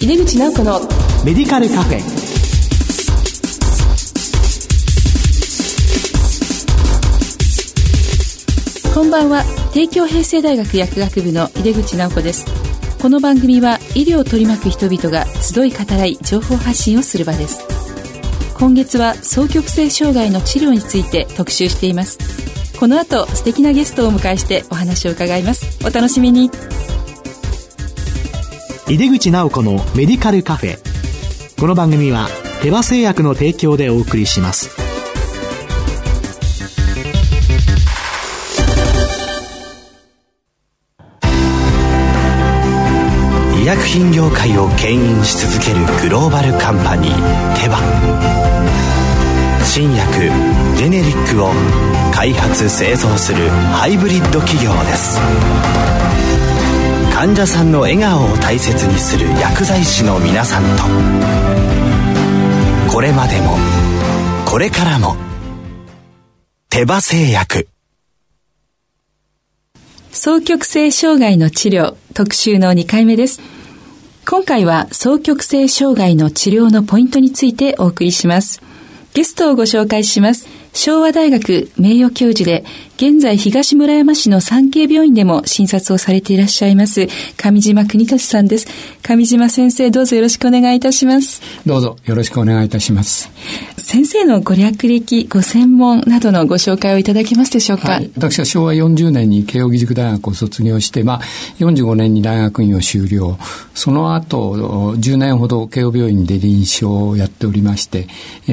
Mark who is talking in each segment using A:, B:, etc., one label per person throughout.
A: 井出口直子の
B: メディカルカフェ。
A: こんばんは。帝京平成大学薬学部の井出口直子です。この番組は医療を取り巻く人々が集い語らい情報発信をする場です。今月は双極性障害の治療について特集しています。この後素敵なゲストをお迎えしてお話を伺います。お楽しみに
B: 井出口直子のメディカルカフェ。この番組は手羽製薬の提供でお送りします。
C: 医薬品業界を牽引し続けるグローバルカンパニーテバ。新薬ジェネリックを開発製造するハイブリッド企業です。患者さんの笑顔を大切にする薬剤師の皆さんと。これまでもこれからも手羽製薬。
A: 双極性障害の治療特集の2回目です。今回は双極性障害の治療のポイントについてお送りします。ゲストをご紹介します。昭和大学名誉教授で、現在東村山市の産経病院でも診察をされていらっしゃいます、上島国俊さんです。上島先生、どうぞよろしくお願いいたします。
D: どうぞよろしくお願いいたします。
A: 先生のご略歴、ご専門などのご紹介をいただけますでしょうか？はい、
D: 私は昭和40年に慶應義塾大学を卒業して、まあ、45年に大学院を修了。その後、10年ほど慶応病院で臨床をやっておりまして、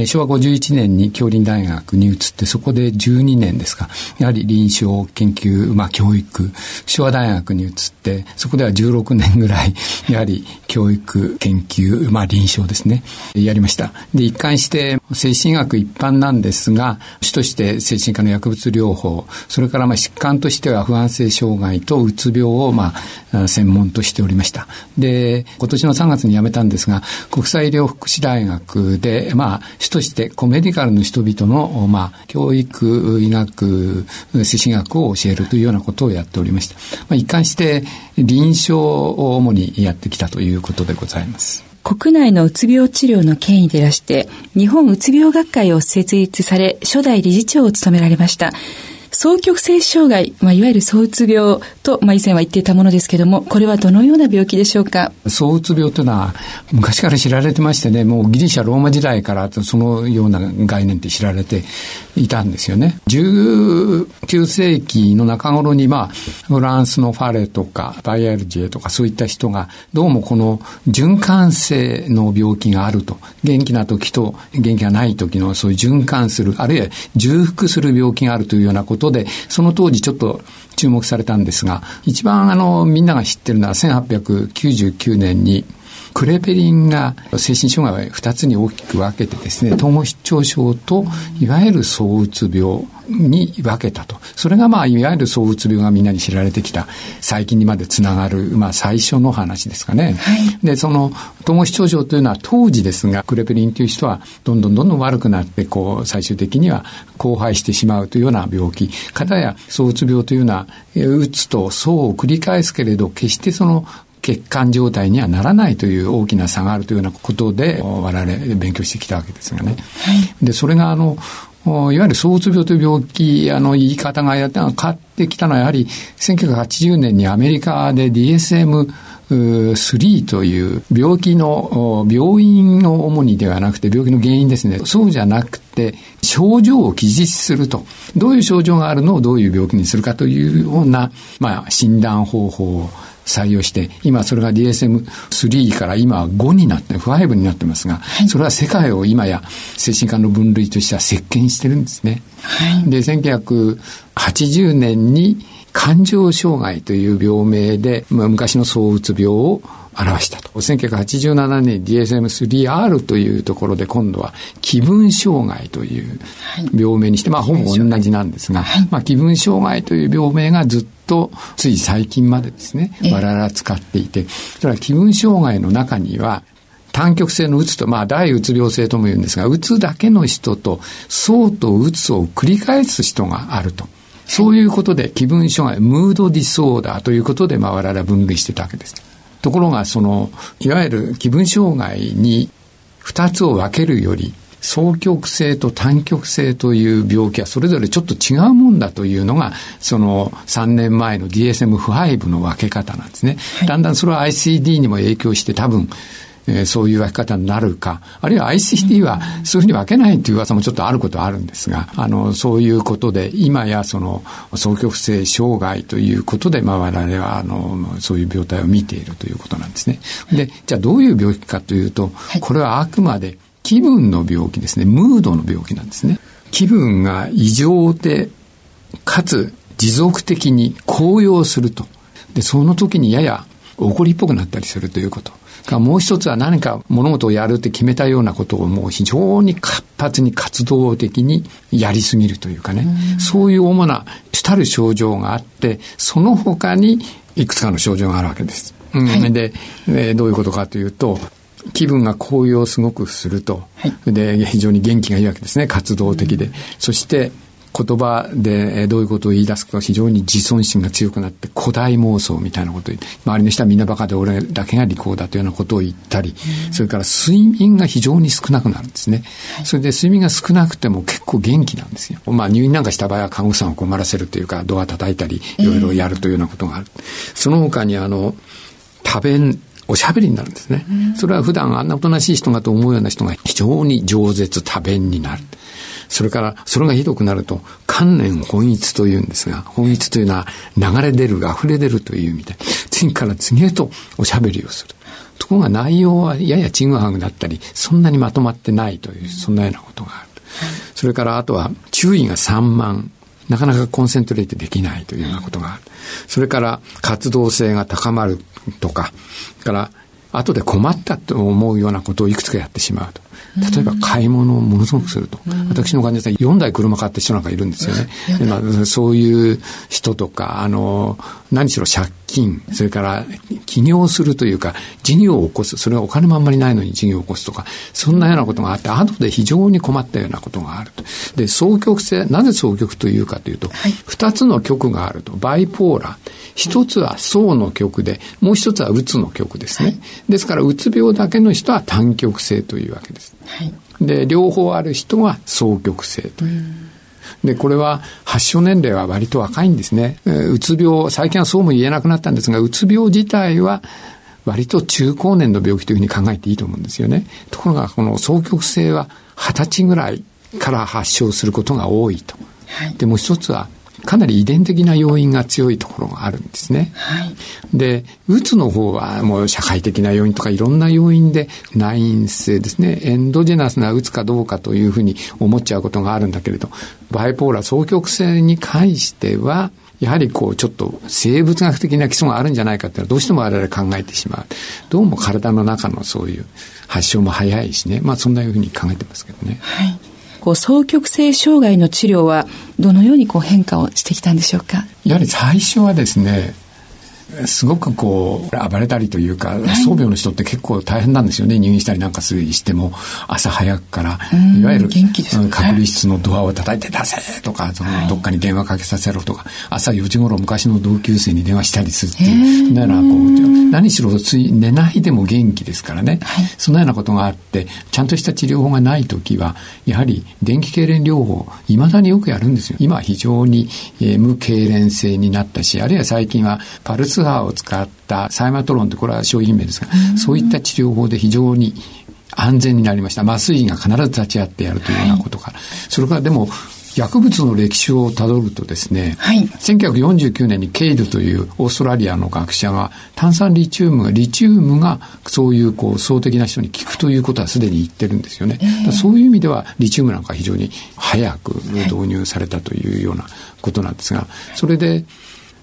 D: 昭和51年に京林大学に移ってそこで12年ですかやり臨床研究、まあ、教育昭和大学に移ってそこでは16年ぐらいやはり教育研究、まあ、臨床ですねやりました。で一貫して精神医学一般なんですが主として精神科の薬物療法それからまあ疾患としては不安性障害とうつ病をまあ専門としておりましたで今年の3月に辞めたんですが国際医療福祉大学でまあ主としてコメディカルの人々のまあ教育、医学、精神学を教えるというようなことをやっておりました。まあ、一貫して臨床を主にやってきたということでございます。
A: 国内のうつ病治療の権威でいらして、日本うつ病学会を設立され、初代理事長を務められました。双極性障害、まあ、いわゆる躁うつ病と、まあ、以前は言っていたものですけれども、これはどのような病気でしょうか？
D: 躁うつ病というのは、昔から知られてましてね、もうギリシャ、ローマ時代からそのような概念って知られていたんですよね。19世紀の中頃に、まあ、フランスのファレとか、バイアルジェとかそういった人が、どうもこの循環性の病気があると、元気な時と元気がない時のそういう循環する、あるいは重複する病気があるというようなことで、その当時ちょっと注目されたんですが、一番あの、みんなが知ってるのは1899年に、クレペリンが精神障害を2つに大きく分けてですね、統合失調症といわゆる躁うつ病に分けたと。それがまあ、いわゆる躁うつ病がみんなに知られてきた、最近にまでつながる、まあ最初の話ですかね。はい、で、その、統合失調症というのは当時ですが、クレペリンという人はどんどんどんどん悪くなって、こう、最終的には荒廃してしまうというような病気。かたや、躁うつ病というのは、うつと躁を繰り返すけれど、決してその血管状態にはならないという大きな差があるというようなことで我々勉強してきたわけですがね。はい、でそれがあのいわゆる躁うつ病という病気、あの言い方がやって変わってきたのはやはり1980年にアメリカで DSM 3という病気の、病院の主にではなくて病気の原因ですね。そうじゃなくて、症状を記述すると。どういう症状があるのをどういう病気にするかというような、まあ、診断方法を採用して、今それが DSM-3 から今は5になって、5になってますが、はい、それは世界を今や精神科の分類としては席巻してるんですね。はい、で、1980年に感情障害という病名で、まあ、昔の躁うつ病を表したと。1987年 DSM-3R というところで今度は気分障害という病名にして、まあほぼ同じなんですが、まあ気分障害という病名がずっとつい最近までですね、我々は使っていて、それは気分障害の中には単極性のうつと、まあ、大うつ病性とも言うんですが、うつだけの人と、そうとうつを繰り返す人があると。そういうことで気分障害、ムードディソーダーということで、まあ、我々は分類してたわけです。ところが、その、いわゆる気分障害に二つを分けるより、双極性と単極性という病気はそれぞれちょっと違うもんだというのが、その3年前の DSM-5 の分け方なんですね。はい、だんだんそれは ICD にも影響して多分、えー、そういう分け方になるか、あるいは ICD はそういうふうに分けないという噂もちょっとあることはあるんですが、あの、そういうことで、今やその、双極性障害ということで、まあ我々は、あの、そういう病態を見ているということなんですね。で、じゃあどういう病気かというと、これはあくまで気分の病気ですね。ムードの病気なんですね。気分が異常で、かつ持続的に高揚すると。で、その時にやや怒りっぽくなったりするということ。もう一つは何か物事をやるって決めたようなことをもう非常に活発に活動的にやりすぎるというかね、うそういう主な主たる症状があって、その他にいくつかの症状があるわけです。はい、で、えー、どういうことかというと、気分が高揚すごくすると、はい、で非常に元気がいいわけですね活動的で、そして言葉でどういうことを言い出すか非常に自尊心が強くなって古代妄想みたいなことを周りの人はみんなバカで俺だけが利口だというようなことを言ったり、それから睡眠が非常に少なくなるんですね。それで睡眠が少なくても結構元気なんですよ。まあ入院なんかした場合は看護師さんを困らせるというかドア叩いたりいろいろやるというようなことがある。その他にあの多弁おしゃべりになるんですね。それは普段あんなおとなしい人がと思うような人が非常に饒舌多弁になる。それから、それがひどくなると、観念本一というんですが、本一というのは流れ出る、溢れ出るという意味で、次から次へとおしゃべりをする。ところが内容はややちぐはぐだったり、そんなにまとまってないという、そんなようなことがある。それからあとは注意が散漫。なかなかコンセントレートできないというようなことがある。それから活動性が高まるとか、から後で困ったと思うようなことをいくつかやってしまうと。例えば買い物をものすごくすると。私の患者さん4台車買った人なんかいるんですよね。まあ、そういう人とか、あの、何しろ借金、それから起業するというか、事業を起こす。それはお金もあんまりないのに事業を起こすとか、そんなようなことがあって、後で非常に困ったようなことがあると。で、双極性、なぜ双極というかというと、二、はい、つの極があると。バイポーラー。一つは層の極で、もう一つはうつの極ですね。はい、ですから、うつ病だけの人は単極性というわけです。はい、で、両方ある人は双極性という。で、これは発症年齢は割と若いんですね。うつ病、最近はそうも言えなくなったんですが、うつ病自体は割と中高年の病気というふうに考えていいと思うんですよね。ところが、この双極性は二十歳ぐらいから発症することが多いと。はい、で、もう一つはかなり遺伝的な要因が強いところがあるんですね。はい、で、うつの方はもう社会的な要因とかいろんな要因で内因性ですね、エンドジェナスなうつかどうかというふうに思っちゃうことがあるんだけれど、バイポーラー双極性に関しては、やはりこうちょっと生物学的な基礎があるんじゃないかっていうのはどうしても我々考えてしまう。どうも体の中のそういう発症も早いしね。まあそんなふうに考えてますけどね。
A: はい。こう双極性障害の治療はどのようにこう変化をしてきたんでしょうか？
D: やはり最初はですねすごくこう暴れたりというか、装病の人って結構大変なんですよね。入院したりなんかするにしても朝早くからいわゆる隔離室のドアを叩いて出せとかそのどっかに電話かけさせろとか朝4時頃昔の同級生に電話したりするっていうなようなこう何しろつい寝ないでも元気ですからね、はい、そのようなことがあってちゃんとした治療法がない時はやはり電気痙攣療法いまだによくやるんですよ。今は非常に、えー、無痙攣性になったしあるいは最近はパルスツアーを使ったサイマトロンってこれは商品名ですが、そういった治療法で非常に安全になりました。麻酔医が必ず立ち会ってやるというようなことから。はい、それからでも、薬物の歴史をたどるとですね、はい、1949年にケイルというオーストラリアの学者が炭酸リチウムリチウムがそういうこう総的な人に効くということはすでに言ってるんですよね、えー、そういう意味ではリチウムなんか非常に早く導入されたというようなことなんですがそれで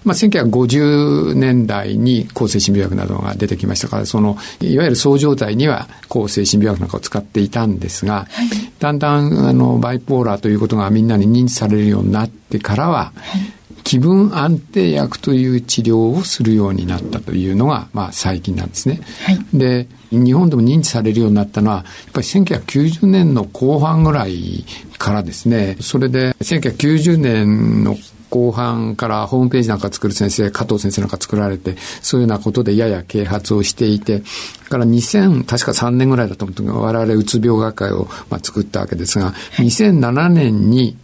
D: まあ、1950年代に抗精神病薬などが出てきましたから、その、いわゆるそう状態には抗精神病薬なんかを使っていたんですが、はい、だんだん、あの、バイポーラーということがみんなに認知されるようになってからは、はい。気分安定薬という治療をするようになったというのが、まあ、最近なんですね。はい、で日本でも認知されるようになったのはやっぱり1990年の後半ぐらいからですね。それで1990年の後半からホームページなんか作る先生、加藤先生なんか作られて、そういうようなことでやや啓発をしていて、から2000、確か3年ぐらいだと思うと我々うつ病学会を、まあ、作ったわけですが、2007年に、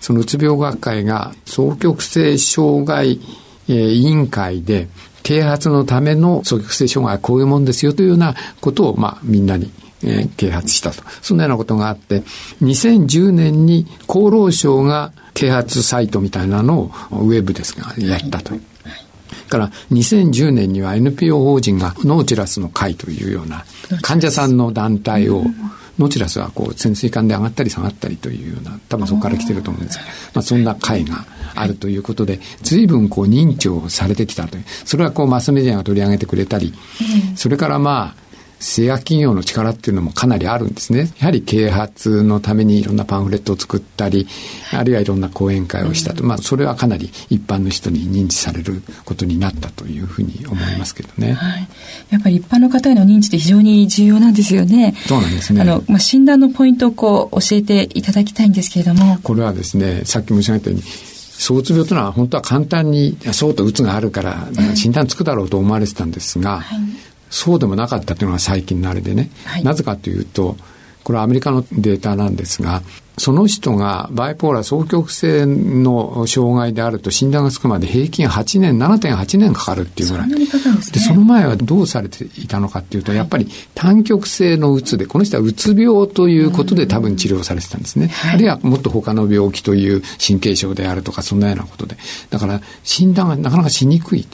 D: そのうつ病学会が双極性障害、えー、委員会で、啓発のための双極性障害はこういうもんですよというようなことを、まあ、みんなにえー、啓発したと。そんなようなことがあって、2010年に厚労省が啓発サイトみたいなのをウェブですが、やったと。から2010年には NPO 法人がノーチラスの会というような患者さんの団体を、ノーチラスはこう潜水艦で上がったり下がったりというような多分そこから来てると思うんですが、まあ、そんな会があるということで随分こう認知をされてきたというそれはこうマスメディアが取り上げてくれたり、それからまあ製薬企業の力っていうのもかなりあるんですね。やはり啓発のためにいろんなパンフレットを作ったり、あるいはいろんな講演会をしたと。まあ、それはかなり一般の人に認知されることになったというふうに思いますけどね。はい、
A: やっぱり一般の方への認知って非常に重要なんですよね。
D: そうなんですね。
A: あの、まあ、診断のポイントをこう教えていただきたいんですけれども。
D: これはですね、さっき申し上げたように、躁うつ病というのは本当は簡単にそうとうつがあるから診断つくだろうと思われてたんですが、はいそうでもなかったというのが最近のあれでね、はい、なぜかというとこれはアメリカのデータなんですがその人がバイポーラー双極性の障害であると診断がつくまで平均8年、7.8年かかるっていうぐらい。そで、その前はどうされていたのかっていうと、やっぱり単極性のうつで、この人はうつ病ということで多分治療されてたんですね。あるいはもっと他の病気という神経症であるとか、そんなようなことで。だから診断がなかなかしにくい。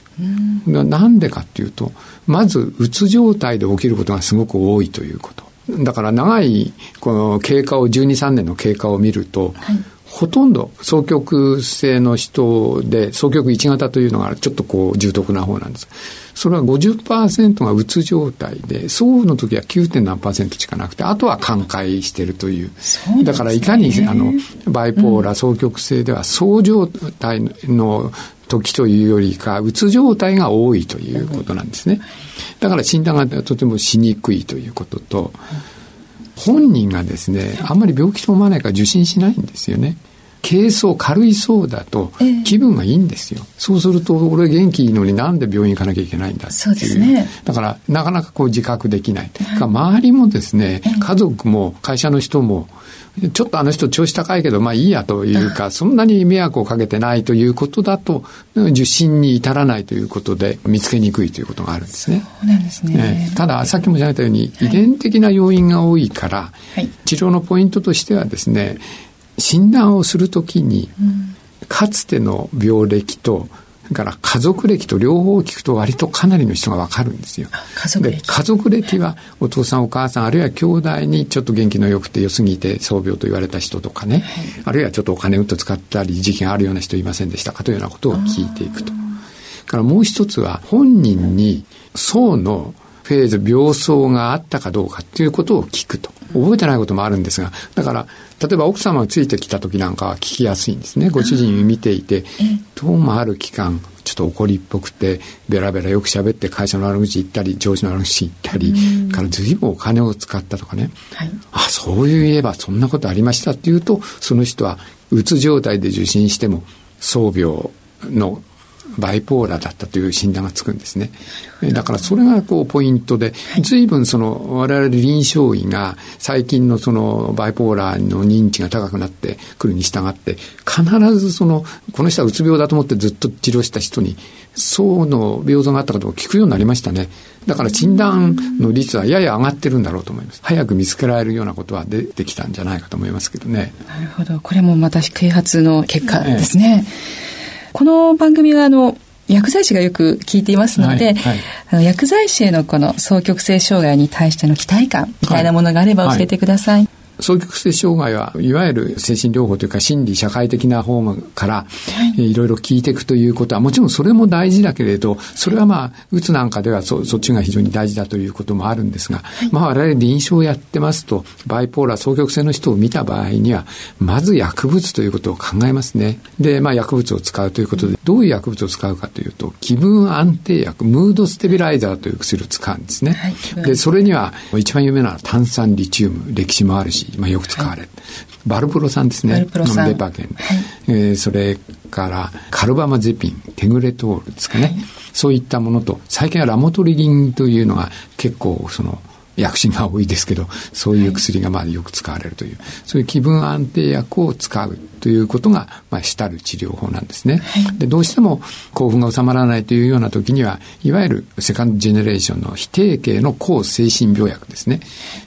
D: なんでかっていうと、まずうつ状態で起きることがすごく多いということ。だから長いこの経過を12、3年の経過を見ると、はい、ほとんど双極性の人で双極1型というのがちょっとこう重篤な方なんです。それは50%がうつ状態で、そうの時は 9. 何パーセントしかなくて、あとは寛解してるという。うだからいかにあのバイポーラ双極性では、そう状態の時というよりか、うつ状態が多いということなんですね。だから診断がとてもしにくいということと、本人がですね、あんまり病気と思わないから受診しないんですよね。軽装、軽いそうだと気分がいいんですよ。えー、そうすると、俺元気いいのになんで病院行かなきゃいけないんだっていう。そうですね。だから、なかなかこう自覚できない。周りもですね、家族も会社の人も、ちょっとあの人調子高いけど、まあいいやというか、そんなに迷惑をかけてないということだと、受診に至らないということで見つけにくいということがあるんですね。
A: そうなんですね。
D: ただ、さっきも言ったように、遺伝的な要因が多いから、はい、治療のポイントとしてはですね、診断をするときに、かつての病歴とから家族歴と両方聞くと割とかなりの人がわかるんですよ。
A: 家族歴。
D: 家族歴はお父さんお母さんあるいは兄弟にちょっと元気の良くて良すぎて創病と言われた人とかね、はい、あるいはちょっとお金うんと使ったり時期があるような人いませんでしたかというようなことを聞いていくと。からもう一つは本人に層のフェーズ病巣があったかどうかっていうことを聞くと。覚えてないこともあるんですが、だから、例えば奥様がついてきた時なんかは聞きやすいんですね。ご主人見ていて、どうもある期間、ちょっと怒りっぽくて、ベラベラよく喋って会社の悪口言ったり、上司の悪口言ったり、から随分お金を使ったとかね。はい、あ、そういえばそんなことありましたっていうと、その人はうつ状態で受診しても、創病のバイポーラーだったという診断がつくんですね。だからそれがこうポイントで、随分その我々臨床医が最近のそのバイポーラーの認知が高くなってくるに従って、必ずその、この人はうつ病だと思ってずっと治療した人に、層の病状があったかどうか聞くようになりましたね。だから診断の率はやや上がってるんだろうと思います。早く見つけられるようなことは出てきたんじゃないかと思いますけどね。
A: なるほど。これもまた啓発の結果ですね。ねこの番組はあの薬剤師がよく聞いていますので、はいはい、あの薬剤師へのこの双極性障害に対しての期待感みたいなものがあれば教えてください。はい
D: 双極性障害はいわゆる精神療法というか心理社会的な方から、はい、いろいろ聞いていくということはもちろんそれも大事だけれどそれはまあうつなんかではそそっちが非常に大事だということもあるんですが、はい、まあ我々臨床をやってますとバイポーラー双極性の人を見た場合にはまず薬物ということを考えますね。でまあ薬物を使うということでどういう薬物を使うかというと気分安定薬ムードステビライザーという薬を使うんですね。はい、でそれには一番有名な炭酸リチウム歴史もあるしまあ、よく使われる。バルプロ酸ですね。バルプロ酸。デパケン。はい、えー、それからカルバマゼピン、テグレトールですかね。はい、そういったものと、最近はラモトリギンというのが結構その、薬品が多いですけど、そういう薬がまあよく使われるという、はい、そういう気分安定薬を使うということが、まあ、主たる治療法なんですね、はい、で。どうしても興奮が収まらないというような時には、いわゆるセカンドジェネレーションの非定型の抗精神病薬ですね。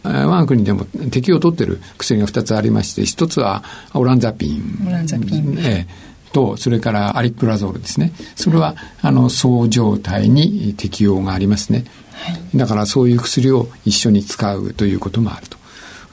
D: 我が国でも適用を取っている薬が2つありまして、一つはオランザピン。
A: オランザピン。
D: ええと、それからアリプラゾールですね。それは、あの、そう状態に適用がありますね。だからそういう薬を一緒に使うということもあると。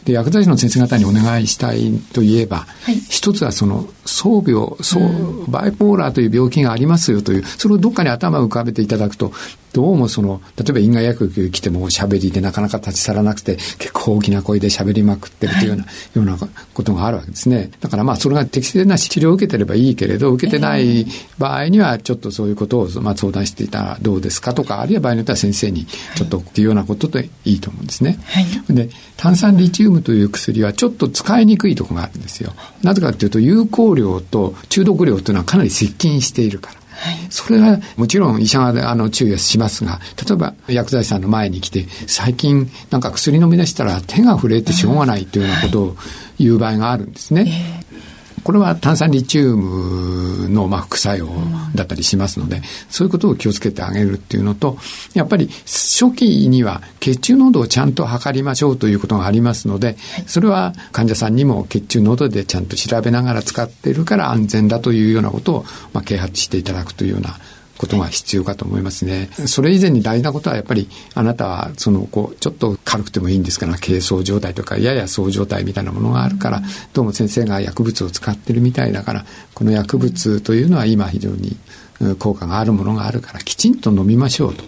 D: で、薬剤師の先生方にお願いしたいといえば、はい、一つはその、創病、そう、バイポーラーという病気がありますよという、それをどっかに頭を浮かべていただくと、どうもその、例えば因果薬局来ても喋りでなかなか立ち去らなくて、結構大きな声で喋りまくってるというような、はい、ようなことがあるわけですね。だからまあ、それが適切な治療を受けてればいいけれど、受けてない場合には、ちょっとそういうことを、まあ、相談していたらどうですかとか、あるいは場合によっては先生に、ちょっとっていうようなことでいいと思うんですね。はい、で、炭酸リチウムという薬はちょっと使いにくいところがあるんですよ。なぜかというと、有効量と中毒量というのはかなり接近しているから。それはもちろん医者があの注意はしますが、例えば薬剤師さんの前に来て、最近なんか薬飲み出したら手が震えてしょうがないというようなことを言う場合があるんですね。これは炭酸リチウムのまあ副作用だったりしますので、そういうことを気をつけてあげるっていうのと、やっぱり初期には血中濃度をちゃんと測りましょうということがありますので、それは患者さんにも血中濃度でちゃんと調べながら使っているから安全だというようなことを、まあ、啓発していただくというようなことが必要かと思いますね。それ以前に大事なことはやっぱりあなたはそのこうちょっと軽くてもいいんですから軽装状態とかややそう状態みたいなものがあるからどうも先生が薬物を使ってるみたいだからこの薬物というのは今非常に効果があるものがあるからきちんと飲みましょうと。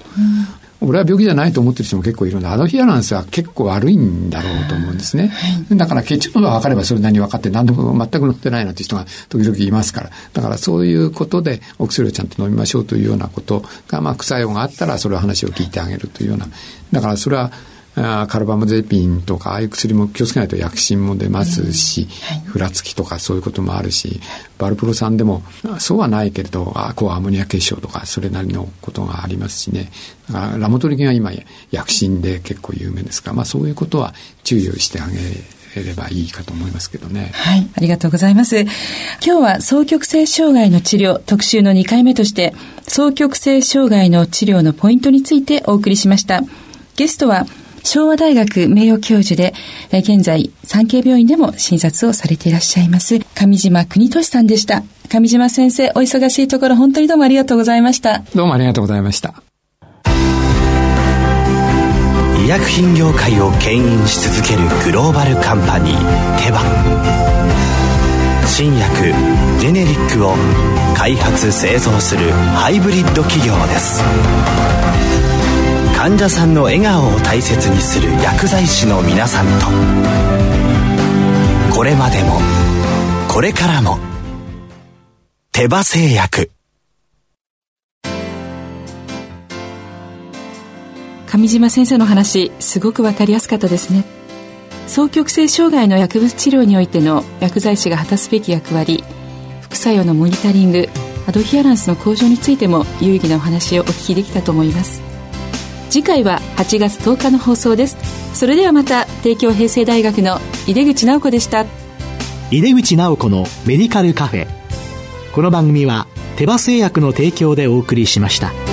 D: 俺は病気じゃないと思ってる人も結構いるので、アドヒアランスは結構悪いんだろうと思うんですね。はい、だから血中濃度が測ればそれなりに分かって何でも全く乗ってないなんて人が時々いますから。だからそういうことでお薬をちゃんと飲みましょうというようなことが、まあ副作用があったらそれを話を聞いてあげるというような。だからそれはあカルバマゼピンとかああいう薬も気をつけないと薬疹も出ますし、うんはい、ふらつきとかそういうこともあるしバルプロ酸でもそうはないけれどあこうアモニア結晶とかそれなりのことがありますしねラモトリギンは今薬疹で結構有名ですが、まあ、そういうことは注意をしてあげればいいかと思いますけどね。
A: はい、ありがとうございます。今日は双極性障害の治療特集の2回目として、双極性障害の治療のポイントについてお送りしました。ゲストは昭和大学名誉教授で、現在、産経病院でも診察をされていらっしゃいます、上島国俊さんでした。上島先生、お忙しいところ本当にどうもありがとうございました。
D: どうもありがとうございました。
C: 医薬品業界を牽引し続けるグローバルカンパニーテバ新薬ジェネリックを開発製造するハイブリッド企業です患者さんの笑顔を大切にする薬剤師の皆さんと。これまでもこれからも手羽製薬。
A: 上島先生の話すごくわかりやすかったですね。双極性障害の薬物治療においての薬剤師が果たすべき役割副作用のモニタリングアドヒアランスの向上についても有意義なお話をお聞きできたと思います。次回は8月10日の放送です。それではまた帝京平成大学の井出口直子でした。
B: 井出口直子のメディカルカフェ。この番組は手羽製薬の提供でお送りしました。